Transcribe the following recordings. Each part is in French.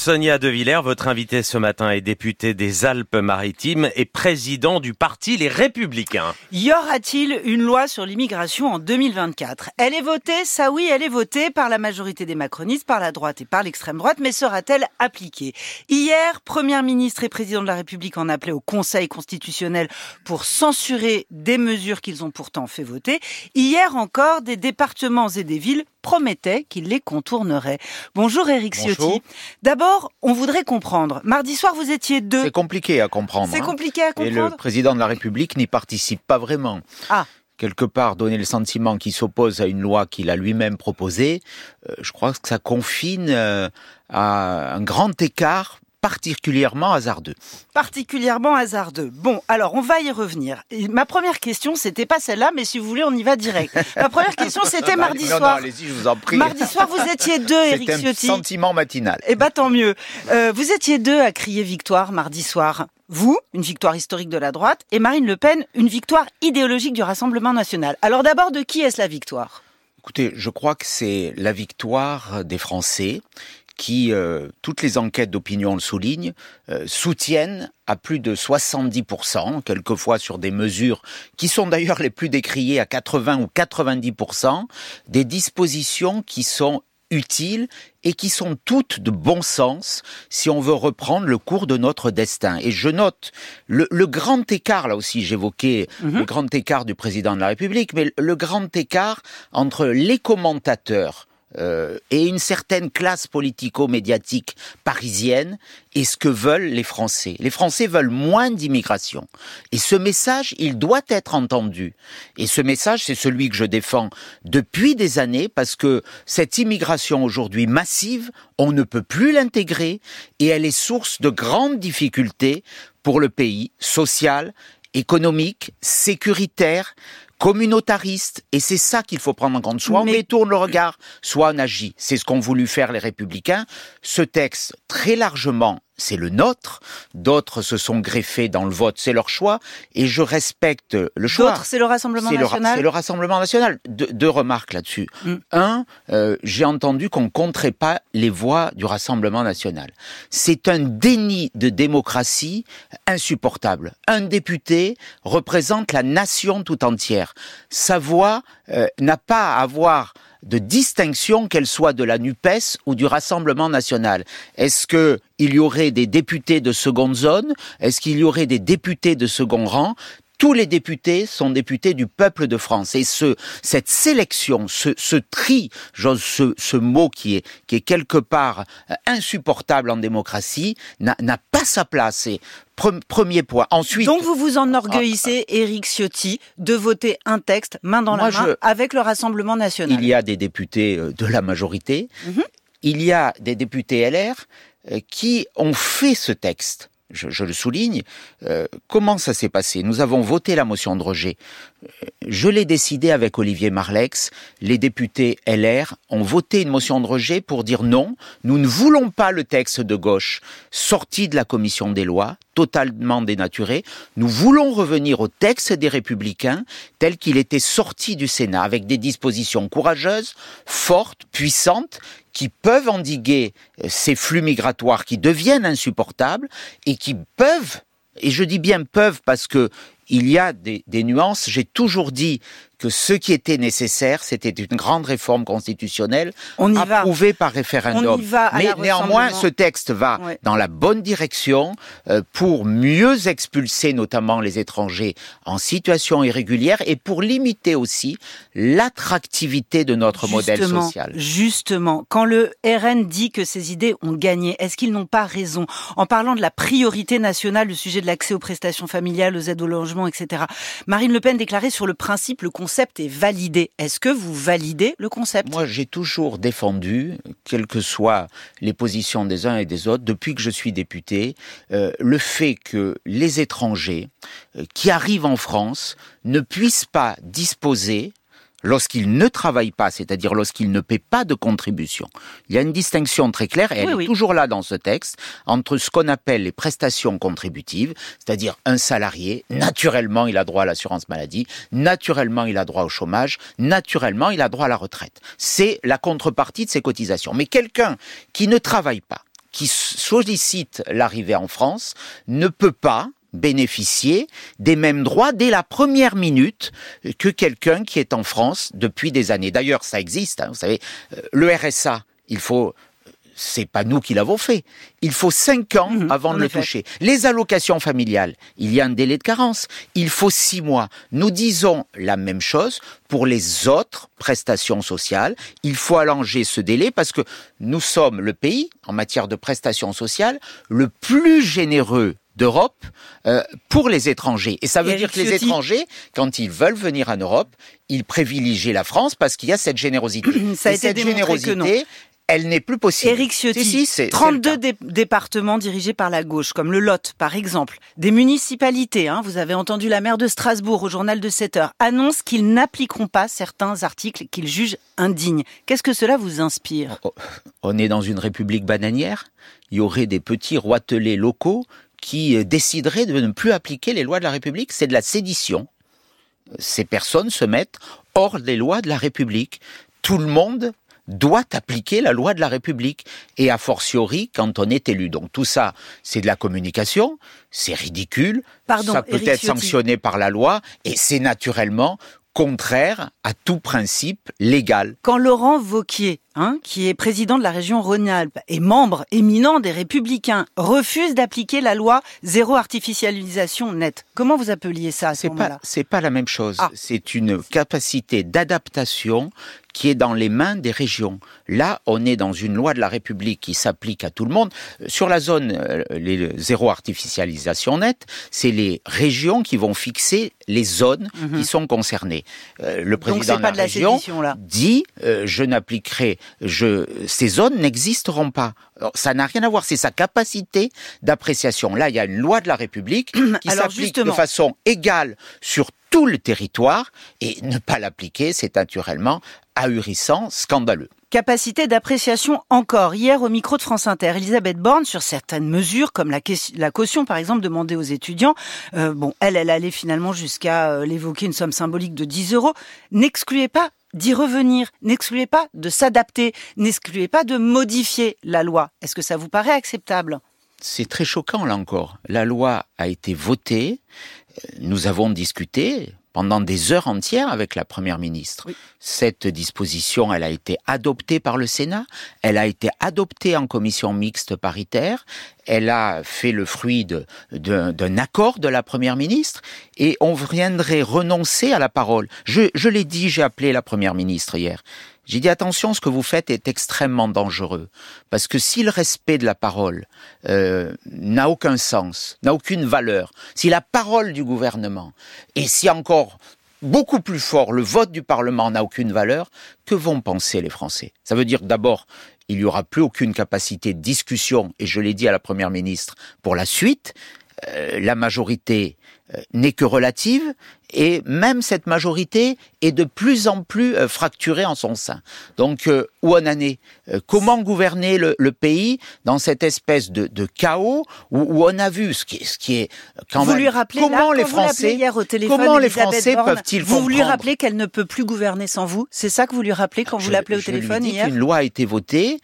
Sonia De Villers, votre invité ce matin est député des Alpes-Maritimes et président du parti Les Républicains. Y aura-t-il une loi sur l'immigration en 2024 Elle est votée, ça oui, elle est votée par la majorité des macronistes, par la droite et par l'extrême droite, mais sera-t-elle appliquée? Hier, Premier ministre et président de la République en appelaient au Conseil constitutionnel pour censurer des mesures qu'ils ont pourtant fait voter. Hier encore, des départements et des villes promettait qu'il les contournerait. Bonjour Eric Ciotti. D'abord, on voudrait comprendre. Mardi soir, vous étiez deux. C'est compliqué à comprendre. C'est hein. compliqué à comprendre. Et le président de la République n'y participe pas vraiment. Ah. Quelque part, donner le sentiment qu'il s'oppose à une loi qu'il a lui-même proposée, euh, je crois que ça confine euh, à un grand écart particulièrement hasardeux. Particulièrement hasardeux. Bon, alors on va y revenir. Et ma première question, c'était pas celle-là, mais si vous voulez, on y va direct. Ma première question, c'était mardi non, soir. Non, allez-y, je vous en prie. Mardi soir, vous étiez deux, Eric un Ciotti. sentiment matinal. Eh ben tant mieux. Euh, vous étiez deux à crier victoire mardi soir. Vous, une victoire historique de la droite, et Marine Le Pen, une victoire idéologique du Rassemblement national. Alors d'abord, de qui est-ce la victoire? Écoutez, je crois que c'est la victoire des Français qui, euh, toutes les enquêtes d'opinion le soulignent, euh, soutiennent à plus de 70%, quelquefois sur des mesures qui sont d'ailleurs les plus décriées à 80 ou 90%, des dispositions qui sont utiles et qui sont toutes de bon sens si on veut reprendre le cours de notre destin. Et je note le, le grand écart, là aussi j'évoquais Mhm. le grand écart du président de la République, mais le grand écart entre les commentateurs euh, et une certaine classe politico-médiatique parisienne et ce que veulent les Français. Les Français veulent moins d'immigration. Et ce message, il doit être entendu. Et ce message, c'est celui que je défends depuis des années parce que cette immigration aujourd'hui massive, on ne peut plus l'intégrer et elle est source de grandes difficultés pour le pays, social, économique, sécuritaire, communautariste, et c'est ça qu'il faut prendre en compte. Soit on détourne le regard, soit on agit. C'est ce qu'ont voulu faire les républicains. Ce texte, très largement, c'est le nôtre. D'autres se sont greffés dans le vote, c'est leur choix, et je respecte le choix. D'autres, c'est le Rassemblement C'est le, ra- national c'est le Rassemblement national. De- deux remarques là-dessus. Mm. Un, euh, j'ai entendu qu'on compterait pas les voix du Rassemblement national. C'est un déni de démocratie insupportable. Un député représente la nation tout entière. Sa voix euh, n'a pas à avoir de distinction, qu'elle soit de la NUPES ou du Rassemblement national. Est-ce que il y aurait des députés de seconde zone? Est-ce qu'il y aurait des députés de second rang? Tous les députés sont députés du peuple de France. Et ce, cette sélection, ce, ce tri, j'ose ce, ce mot qui est, qui est quelque part euh, insupportable en démocratie, n'a n'a pas sa place. Et pre- premier point. Ensuite, Donc vous vous enorgueillissez, Éric Ciotti, de voter un texte main dans Moi, la main je- avec le Rassemblement national. il y a des députés euh, de la majorité, Mhm. il y a des députés LR euh, qui ont fait ce texte. Je, le souligne. Euh, comment ça s'est passé? Nous avons voté la motion de rejet. Euh, Je l'ai décidé avec Olivier Marlex. Les députés LR ont voté une motion de rejet pour dire non, nous ne voulons pas le texte de gauche sorti de la commission des lois, totalement dénaturé. Nous voulons revenir au texte des républicains tel qu'il était sorti du Sénat avec des dispositions courageuses, fortes, puissantes, qui peuvent endiguer euh, ces flux migratoires qui deviennent insupportables et qui peuvent, et je dis bien peuvent parce que il y a des, des nuances, j'ai toujours dit que ce qui était nécessaire, c'était une grande réforme constitutionnelle On y va. approuvée par référendum. On y va à Mais néanmoins, ce texte va Ouais. dans la bonne direction euh, pour mieux expulser notamment les étrangers en situation irrégulière et pour limiter aussi l'attractivité de notre modèle social. Justement, quand le RN dit que ces idées ont gagné, est-ce qu'ils n'ont pas raison? En parlant de la priorité nationale, le sujet de l'accès aux prestations familiales, aux aides au logement, etc. Marine Le Pen déclarait sur le principe, le concept est validé. Est-ce que vous validez le concept? Moi, j'ai toujours défendu, quelles que soient les positions des uns et des autres, depuis que je suis député, euh, le fait que les étrangers euh, qui arrivent en France ne puissent pas disposer lorsqu'ils ne travaillent pas, c'est-à-dire lorsqu'ils ne paient pas de contribution. Il y a une distinction très claire, et elle Oui, est oui. toujours là dans ce texte, entre ce qu'on appelle les prestations contributives, c'est-à-dire un salarié, naturellement il a droit à l'assurance maladie, naturellement il a droit au chômage, naturellement il a droit à la retraite. C'est la contrepartie de ses cotisations. Mais quelqu'un qui ne travaille pas, qui sollicite l'arrivée en France ne peut pas bénéficier des mêmes droits dès la première minute que quelqu'un qui est en France depuis des années. D'ailleurs, ça existe, hein, vous savez, euh, le RSA, il faut c'est pas nous qui l'avons fait. Il faut cinq ans mhm, avant de le toucher. Les allocations familiales, il y a un délai de carence. Il faut six mois. Nous disons la même chose pour les autres prestations sociales. Il faut allonger ce délai parce que nous sommes le pays, en matière de prestations sociales, le plus généreux d'Europe euh, pour les étrangers. Et ça veut dire que les étrangers, quand ils veulent venir en Europe, ils privilégient la France parce qu'il y a cette générosité. Ça a été cette générosité, elle n'est plus possible. Éric Ciotti, 32 départements dirigés par la gauche, comme le Lot, par exemple. Des municipalités, hein, vous avez entendu la maire de Strasbourg au journal de 7 heures, annonce qu'ils n'appliqueront pas certains articles qu'ils jugent indignes. Qu'est-ce que cela vous inspire? On est dans une république bananière. Il y aurait des petits roitelets locaux qui euh, décideraient de ne plus appliquer les lois de la République. C'est de la sédition. Ces personnes se mettent hors des lois de la République. Tout le monde doit appliquer la loi de la République, et a fortiori quand on est élu. Donc tout ça, c'est de la communication, c'est ridicule, ça peut être sanctionné par la loi, et c'est naturellement contraire à tout principe légal. Quand Laurent Vauquier, hein, qui est président de la région Rhône-Alpes et membre éminent des Républicains, refuse d'appliquer la loi zéro artificialisation nette, comment vous appeliez ça à ce moment-là? C'est pas la même chose. Ah. C'est une capacité d'adaptation qui est dans les mains des régions. Là, on est dans une loi de la République qui s'applique à tout le monde. Sur la zone euh, les zéro artificialisation nette, c'est les régions qui vont fixer les zones mhm. qui sont concernées. Euh, le président de la, région dit euh, je n'appliquerai je ces zones n'existeront pas. ça n'a rien à voir, c'est sa capacité d'appréciation. Là, il y a une loi de la République qui s'applique de façon égale sur tout le territoire et ne pas l'appliquer, c'est naturellement ahurissant, scandaleux. Capacité d'appréciation encore. Hier, au micro de France Inter, Elisabeth Borne, sur certaines mesures, comme la, caution, par exemple, demandée aux étudiants, euh, bon, elle, elle allait finalement jusqu'à euh, l'évoquer une somme symbolique de 10 euros, n'excluez pas d'y revenir, n'excluez pas de s'adapter, n'excluez pas de modifier la loi. Est-ce que ça vous paraît acceptable? C'est très choquant, là encore. La loi a été votée, nous avons discuté pendant des heures entières avec la première ministre. Cette disposition, elle a été adoptée par le Sénat, elle a été adoptée en commission mixte paritaire, elle a fait le fruit d'un accord de la première ministre, et on viendrait renoncer à la parole. Je, je l'ai dit, j'ai appelé la première ministre hier. J'ai dit attention, ce que vous faites est extrêmement dangereux. Parce que si le respect de la parole euh, n'a aucun sens, n'a aucune valeur, si la parole du gouvernement, et si encore beaucoup plus fort, le vote du Parlement n'a aucune valeur, que vont penser les Français? Ça veut dire d'abord, il n'y aura plus aucune capacité de discussion, et je l'ai dit à la Première ministre, pour la suite. Euh, la majorité n'est que relative et même cette majorité est de plus en plus euh, fracturée en son sein. Donc, euh, où en année Comment gouverner le, pays dans cette espèce de, chaos où, on a vu ce qui, ce qui est quand vous Lui rappelez, comment les Français hier au téléphone, comment les Français peuvent-ils Vous lui rappelez qu'elle ne peut plus gouverner sans vous? C'est ça que vous lui rappelez quand vous l'appelez au téléphone lui hier? Une loi a été votée,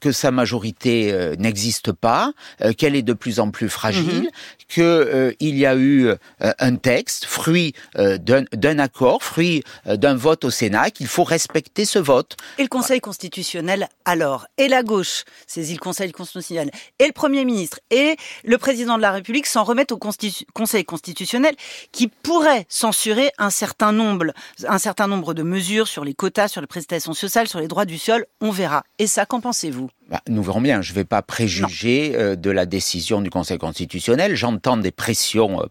que sa majorité n'existe pas, qu'elle est de plus en plus fragile, mhm. qu'il y a eu euh, un texte, fruit euh, d'un accord, fruit euh, d'un vote au Sénat, qu'il faut respecter ce vote. Et le Conseil constitutionnel, alors Et la gauche saisit le Conseil constitutionnel, et le Premier ministre, et le Président de la République s'en remettent au Conseil constitutionnel, qui pourrait censurer un certain nombre, un certain nombre de mesures sur les quotas, sur les prestations sociales, sur les droits du sol. On verra. Et ça, qu'en pensez-vous? Bah, nous verrons bien. Je ne vais pas préjuger euh, de la décision du Conseil constitutionnel. J'entends des pressions euh,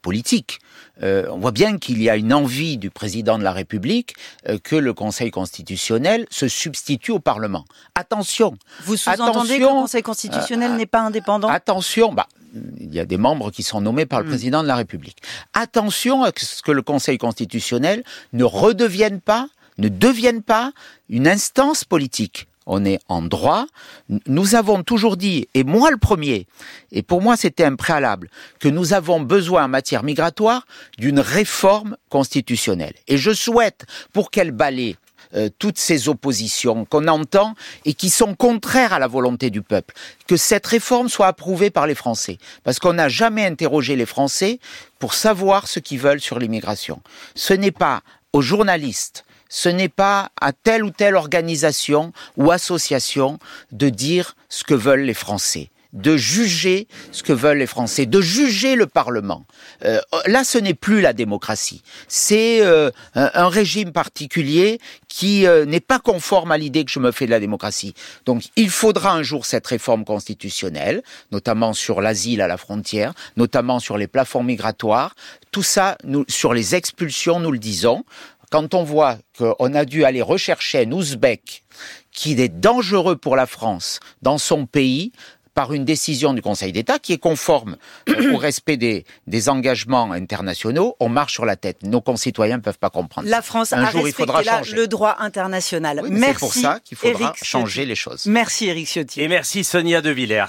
Euh, on voit bien qu'il y a une envie du président de la République que le Conseil constitutionnel se substitue au Parlement. Attention. Vous sous-entendez que le Conseil constitutionnel n'est pas indépendant? Attention. Bah, il y a des membres qui sont nommés par le hmm. président de la République. Attention à ce que le Conseil constitutionnel ne redevienne pas, ne devienne pas une instance politique on est en droit. Nous avons toujours dit, et moi le premier, et pour moi c'était un préalable, que nous avons besoin en matière migratoire d'une réforme constitutionnelle. Et je souhaite, pour qu'elle balaye euh, toutes ces oppositions qu'on entend et qui sont contraires à la volonté du peuple, que cette réforme soit approuvée par les Français, parce qu'on n'a jamais interrogé les Français pour savoir ce qu'ils veulent sur l'immigration. Ce n'est pas aux journalistes ce n'est pas à telle ou telle organisation ou association de dire ce que veulent les Français de juger ce que veulent les Français, de juger le Parlement. Euh, là, ce n'est plus la démocratie. C'est euh, un, régime particulier qui euh, n'est pas conforme à l'idée que je me fais de la démocratie. Donc, il faudra un jour cette réforme constitutionnelle, notamment sur l'asile à la frontière, notamment sur les plafonds migratoires. Tout ça, nous, sur les expulsions, nous le disons. Quand on voit qu'on a dû aller rechercher un Ouzbek qui est dangereux pour la France dans son pays, par une décision du Conseil d'État qui est conforme au respect des, des, engagements internationaux, on marche sur la tête. Nos concitoyens ne peuvent pas comprendre. La France Un a jour, il faudra changer. le droit international. merci. C'est pour ça qu'il faudra changer les choses. Merci Éric Ciotti. Et merci Sonia De Villers.